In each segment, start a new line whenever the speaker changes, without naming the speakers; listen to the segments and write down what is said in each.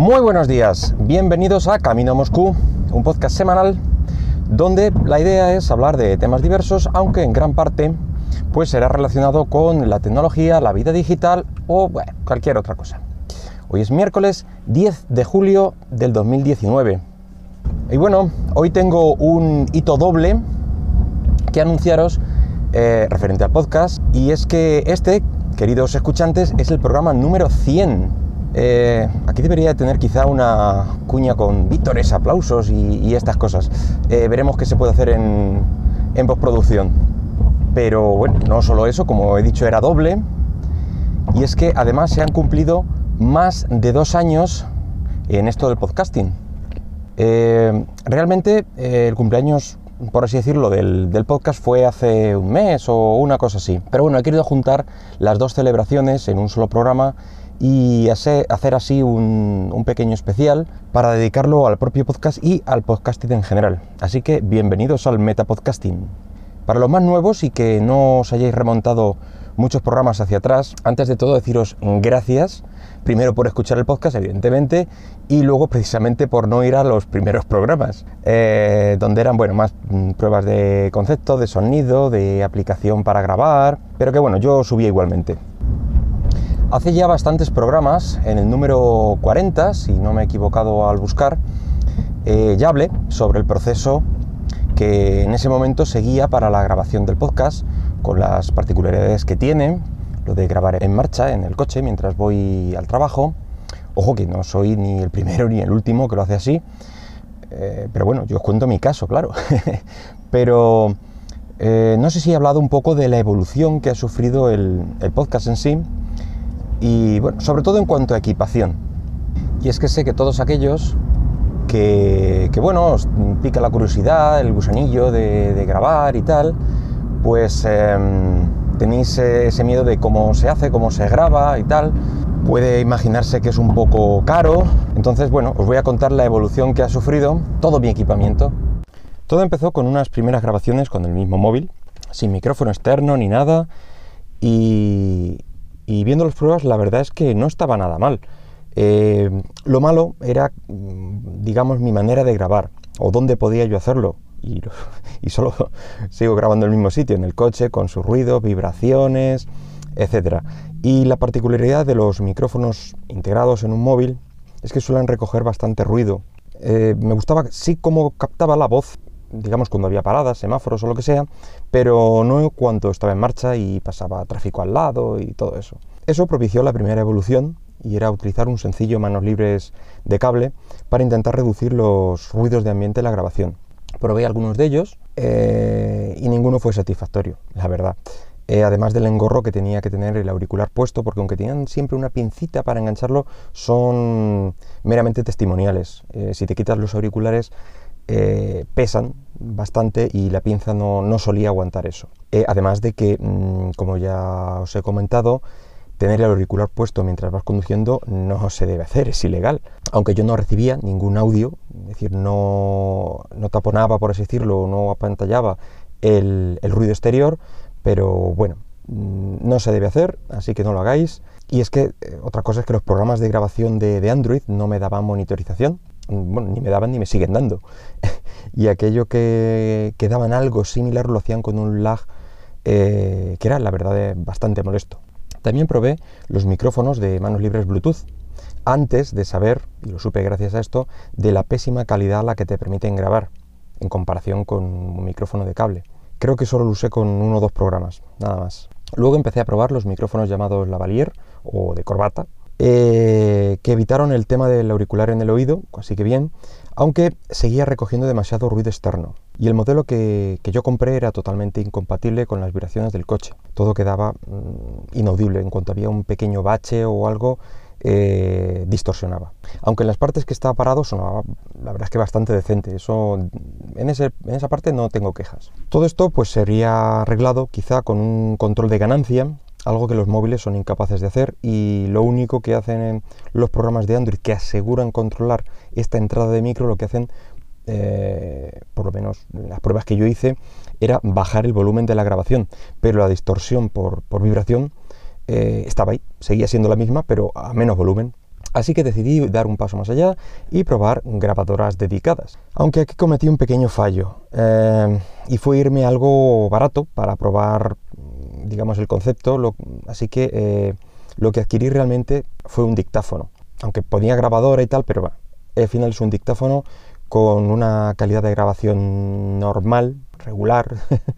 Muy buenos días, bienvenidos a Camino a Moscú, un podcast semanal donde la idea es hablar de temas diversos, aunque en gran parte pues será relacionado con la tecnología, la vida digital o bueno, cualquier otra cosa. Hoy es miércoles 10 de julio del 2019. Y bueno, hoy tengo un hito doble que anunciaros eh, referente al podcast y es que este, queridos escuchantes, es el programa número 100 eh, aquí debería tener quizá una cuña con vítores, aplausos y, estas cosas. Eh, veremos qué se puede hacer en, en, postproducción. Pero bueno, no solo eso, como he dicho, era doble. Y es que además se han cumplido más de dos años en esto del podcasting. Eh, realmente el cumpleaños, por así decirlo, del, del, podcast fue hace un mes o una cosa así. Pero bueno, he querido juntar las dos celebraciones en un solo programa y hacer, así un, pequeño especial para dedicarlo al propio podcast y al podcasting en general. Así que bienvenidos al Metapodcasting. Para los más nuevos y que no os hayáis remontado muchos programas hacia atrás, antes de todo deciros gracias, primero por escuchar el podcast, evidentemente, y luego precisamente por no ir a los primeros programas, eh, donde eran, bueno, más mm, pruebas de concepto, de sonido, de aplicación para grabar, pero que bueno, yo subía igualmente. Hace ya bastantes programas, en el número 40, si no me he equivocado al buscar, eh, ya hablé sobre el proceso que en ese momento seguía para la grabación del podcast, con las particularidades que tiene, lo de grabar en marcha, en el coche, mientras voy al trabajo. Ojo que no soy ni el primero ni el último que lo hace así, eh, pero bueno, yo os cuento mi caso, claro. pero eh, no sé si he hablado un poco de la evolución que ha sufrido el podcast en sí y bueno, sobre todo en cuanto a equipación. Y es que sé que todos aquellos que, bueno, os pica la curiosidad, el gusanillo de, grabar y tal, pues em, tenéis ese miedo de cómo se hace, cómo se graba y tal. Puede imaginarse que es un poco caro. Entonces, bueno, os voy a contar la evolución que ha sufrido todo mi equipamiento. Todo empezó con unas primeras grabaciones con el mismo móvil, sin micrófono externo ni nada. Y, y viendo las pruebas la verdad es que no estaba nada mal. Eh, lo malo era, mm, digamos, mi manera de grabar o dónde podía yo hacerlo. Y, solo sigo grabando en el mismo sitio, en el coche, con sus ruidos, vibraciones, etc. Y la particularidad de los micrófonos integrados en un móvil es que suelen recoger bastante ruido. Eh, me gustaba, sí, cómo captaba la voz, digamos, cuando había paradas, semáforos o lo que sea, pero no cuando estaba en marcha y pasaba tráfico al lado y todo eso. Eso propició la primera evolución y era utilizar un sencillo manos libres de cable para intentar reducir los ruidos de ambiente en la grabación. Probé algunos de ellos eh, y ninguno fue satisfactorio, la verdad. Eh, además del engorro que tenía que tener el auricular puesto, porque aunque tenían siempre una pincita para engancharlo, son meramente testimoniales. Eh, si te quitas los auriculares, eh, pesan bastante y la pinza no, solía aguantar eso. Eh, además de que, mm, como ya os he comentado, tener el auricular puesto mientras vas conduciendo no se debe hacer, es ilegal. Aunque yo no recibía ningún audio, es decir, no, no taponaba, por así decirlo, no apantallaba el, ruido exterior, pero bueno, mm, no se debe hacer, así que no lo hagáis. Y es que eh, otra cosa es que los programas de grabación de Android no me daban monitorización, bueno, ni me daban ni me siguen dando. y aquello que, que, daban algo similar lo hacían con un lag eh, que era, la verdad, bastante molesto. También probé los micrófonos de manos libres Bluetooth, antes de saber, y lo supe gracias a esto, de la pésima calidad a la que te permiten grabar, en comparación con un micrófono de cable. Creo que solo lo usé con uno o dos programas, nada más. Luego empecé a probar los micrófonos llamados lavalier o de corbata, eh, que evitaron el tema del auricular en el oído, así que bien, aunque seguía recogiendo demasiado ruido externo. Y el modelo que, yo compré era totalmente incompatible con las vibraciones del coche. Todo quedaba mm, inaudible. En cuanto había un pequeño bache o algo, eh, distorsionaba. Aunque en las partes que estaba parado sonaba, la verdad es que bastante decente. Eso, en, en esa parte no tengo quejas. Todo esto pues sería arreglado quizá con un control de ganancia algo que los móviles son incapaces de hacer y lo único que hacen en los programas de Android que aseguran controlar esta entrada de micro, lo que hacen, eh, por lo menos las pruebas que yo hice, era bajar el volumen de la grabación, pero la distorsión por, vibración eh, estaba ahí, seguía siendo la misma, pero a menos volumen. Así que decidí dar un paso más allá y probar grabadoras dedicadas. Aunque aquí cometí un pequeño fallo eh, y fue irme algo barato para probar, digamos, el concepto. así que eh, lo que adquirí realmente fue un dictáfono. Aunque ponía grabadora y tal, pero al final es un dictáfono con una calidad de grabación normal, regular.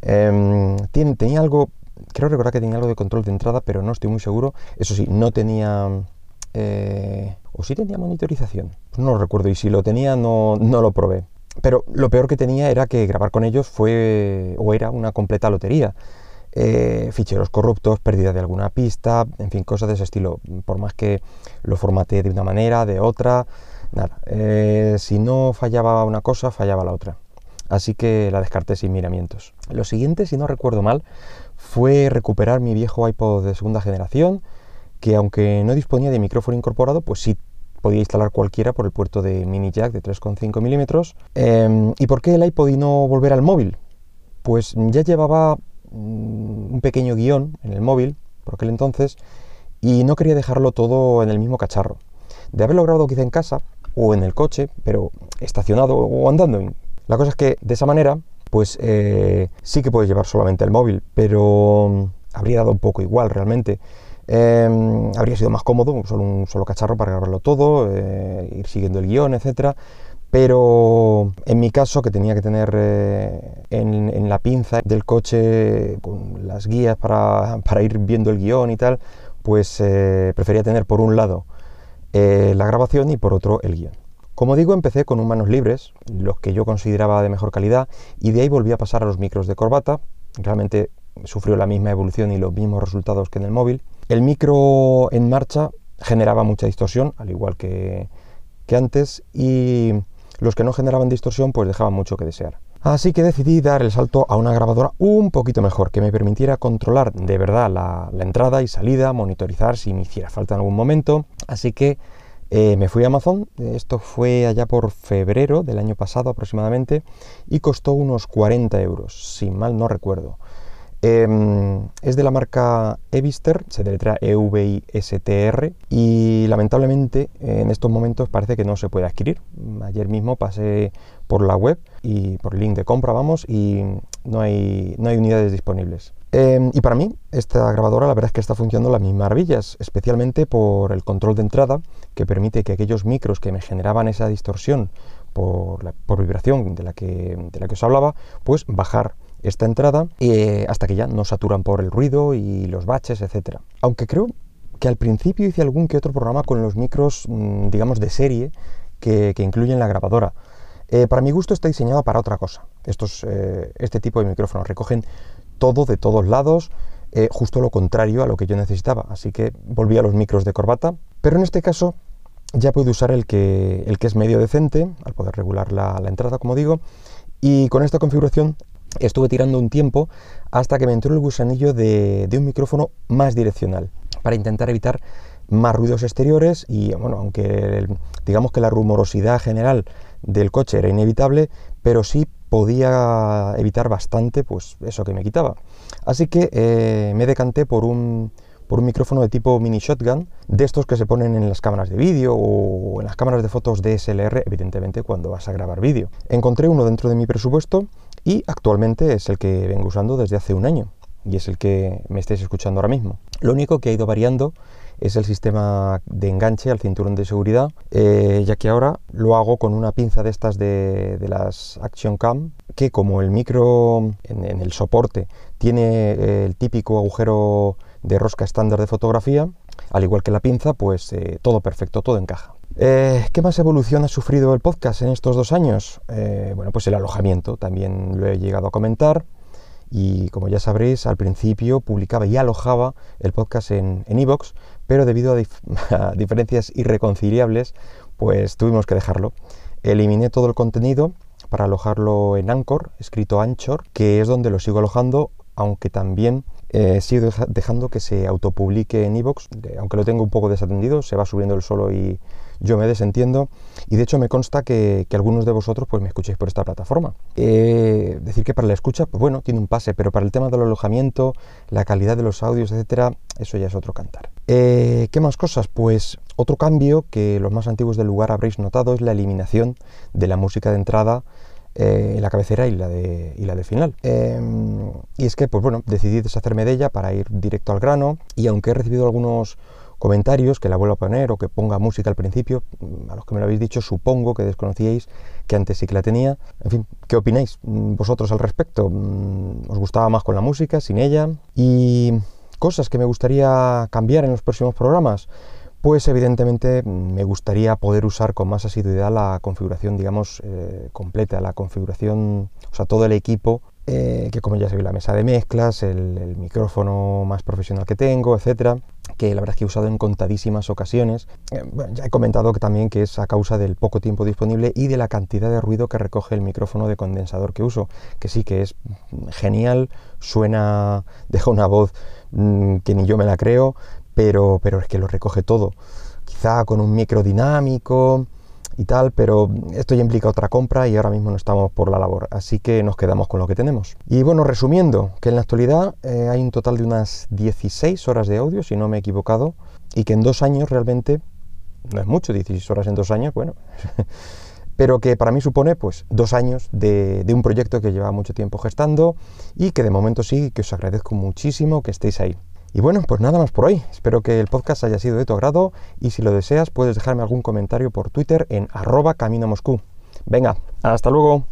Em, tenía algo, creo recordar que tenía algo de control de entrada, pero no estoy muy seguro. Eso sí, no tenía eh, ¿O si tenía monitorización? Pues no lo recuerdo y si lo tenía no, no lo probé. Pero lo peor que tenía era que grabar con ellos fue o era una completa lotería. Eh, ficheros corruptos, pérdida de alguna pista, en fin, cosas de ese estilo. Por más que lo formateé de una manera, de otra, nada. Eh, si no fallaba una cosa, fallaba la otra. Así que la descarté sin miramientos. Lo siguiente, si no recuerdo mal, fue recuperar mi viejo iPod de segunda generación, que aunque no disponía de micrófono incorporado, pues sí podía instalar cualquiera por el puerto de mini jack de 3,5 milímetros. Em, ¿Y por qué el iPod y no volver al móvil? Pues ya llevaba un pequeño guion en el móvil por aquel entonces y no quería dejarlo todo en el mismo cacharro. De haberlo grabado quizá en casa o en el coche, pero estacionado o andando. La cosa es que de esa manera, pues eh, sí que puedes llevar solamente el móvil, pero mm, habría dado un poco igual realmente. Em, habría sido más cómodo, solo un solo cacharro para grabarlo todo, eh, ir siguiendo el guion, etcétera. Pero en mi caso, que tenía que tener eh, en, la pinza del coche con las guías para, ir viendo el guion y tal, pues eh, prefería tener por un lado la grabación y por otro el guion. Como digo, empecé con un manos libres, los que yo consideraba de mejor calidad, y de ahí volví a pasar a los micros de corbata. Realmente sufrió la misma evolución y los mismos resultados que en el móvil. El micro en marcha generaba mucha distorsión, al igual que, antes, y los que no generaban distorsión pues dejaban mucho que desear. Así que decidí dar el salto a una grabadora un poquito mejor, que me permitiera controlar de verdad la, entrada y salida, monitorizar si me hiciera falta en algún momento. Así que eh, me fui a Amazon, esto fue allá por febrero del año pasado aproximadamente, y costó unos 40 euros, si mal no recuerdo. Em, es de la marca Evister, se deletrea E-V-I-S-T-R y lamentablemente en estos momentos parece que no se puede adquirir. Ayer mismo pasé por la web y por el link de compra, vamos, y no hay, no hay unidades disponibles. Em, y para mí, esta grabadora la verdad es que está funcionando las mismas maravillas, especialmente por el control de entrada que permite que aquellos micros que me generaban esa distorsión por, la, por vibración de la, que, de la que os hablaba, pues bajar esta entrada eh, hasta que ya no saturan por el ruido y los baches, etcétera. Aunque creo que al principio hice algún que otro programa con los micros, mm, digamos, de serie que, incluyen la grabadora. Eh, para mi gusto está diseñado para otra cosa. Estos, eh, este tipo de micrófonos recogen todo de todos lados, justo lo contrario a lo que yo necesitaba. Así que volví a los micros de corbata. Pero en este caso ya puedo usar el que, el que es medio decente, al poder regular la, la entrada, como digo. Y con esta configuración estuve tirando un tiempo hasta que me entró el gusanillo de, un micrófono más direccional para intentar evitar más ruidos exteriores y bueno, aunque digamos que la rumorosidad general del coche era inevitable, pero sí podía evitar bastante pues eso que me quitaba. Así que eh, me decanté por un, por un micrófono de tipo mini shotgun, de estos que se ponen en las cámaras de vídeo o en las cámaras de fotos DSLR, evidentemente cuando vas a grabar vídeo. Encontré uno dentro de mi presupuesto y actualmente es el que vengo usando desde hace un año y es el que me estáis escuchando ahora mismo. Lo único que ha ido variando es el sistema de enganche al cinturón de seguridad, eh, ya que ahora lo hago con una pinza de estas de, las Action Cam, que como el micro en, el soporte tiene eh, el típico agujero de rosca estándar de fotografía, al igual que la pinza, pues eh, todo perfecto, todo encaja. Eh, ¿Qué más evolución ha sufrido el podcast en estos dos años? Eh, bueno, pues el alojamiento, también lo he llegado a comentar. Y como ya sabréis, al principio publicaba y alojaba el podcast en Evox, pero debido a, diferencias irreconciliables, pues tuvimos que dejarlo. Eliminé todo el contenido para alojarlo en Anchor, escrito Anchor, que es donde lo sigo alojando, aunque también eh, sigo dejando que se autopublique en Evox, aunque lo tengo un poco desatendido, se va subiendo el solo y yo me desentiendo y de hecho me consta que, algunos de vosotros pues me escuchéis por esta plataforma. Eh, decir que para la escucha, pues bueno, tiene un pase, pero para el tema del alojamiento, la calidad de los audios, etcétera, eso ya es otro cantar. Eh, ¿Qué más cosas? Pues otro cambio que los más antiguos del lugar habréis notado es la eliminación de la música de entrada eh, la cabecera y la de, y la de final. Em, y es que, pues bueno, decidí deshacerme de ella para ir directo al grano y aunque he recibido algunos comentarios que la vuelva a poner o que ponga música al principio, a los que me lo habéis dicho supongo que desconocíais que antes sí que la tenía. En fin, ¿qué opináis vosotros al respecto? ¿Os gustaba más con la música, sin ella? Y cosas que me gustaría cambiar en los próximos programas. Pues evidentemente me gustaría poder usar con más asiduidad la configuración, digamos, eh, completa, la configuración, o sea, todo el equipo, eh, que como ya sabéis, la mesa de mezclas, el, micrófono más profesional que tengo, etcétera, que la verdad es que he usado en contadísimas ocasiones. Eh, ya he comentado que también que es a causa del poco tiempo disponible y de la cantidad de ruido que recoge el micrófono de condensador que uso, que sí que es genial, suena, deja una voz mm, que ni yo me la creo, pero, pero es que lo recoge todo. Quizá con un micro dinámico y tal, pero esto ya implica otra compra y ahora mismo no estamos por la labor, así que nos quedamos con lo que tenemos. Y bueno, resumiendo, que en la actualidad eh, hay un total de unas 16 horas de audio, si no me he equivocado, y que en dos años realmente, no es mucho, 16 horas en dos años, bueno, pero que para mí supone pues dos años de, de un proyecto que lleva mucho tiempo gestando y que de momento sí, que os agradezco muchísimo que estéis ahí. Y bueno, pues nada más por hoy. Espero que el podcast haya sido de tu agrado y si lo deseas puedes dejarme algún comentario por Twitter en arroba camino Moscú. Venga, hasta luego.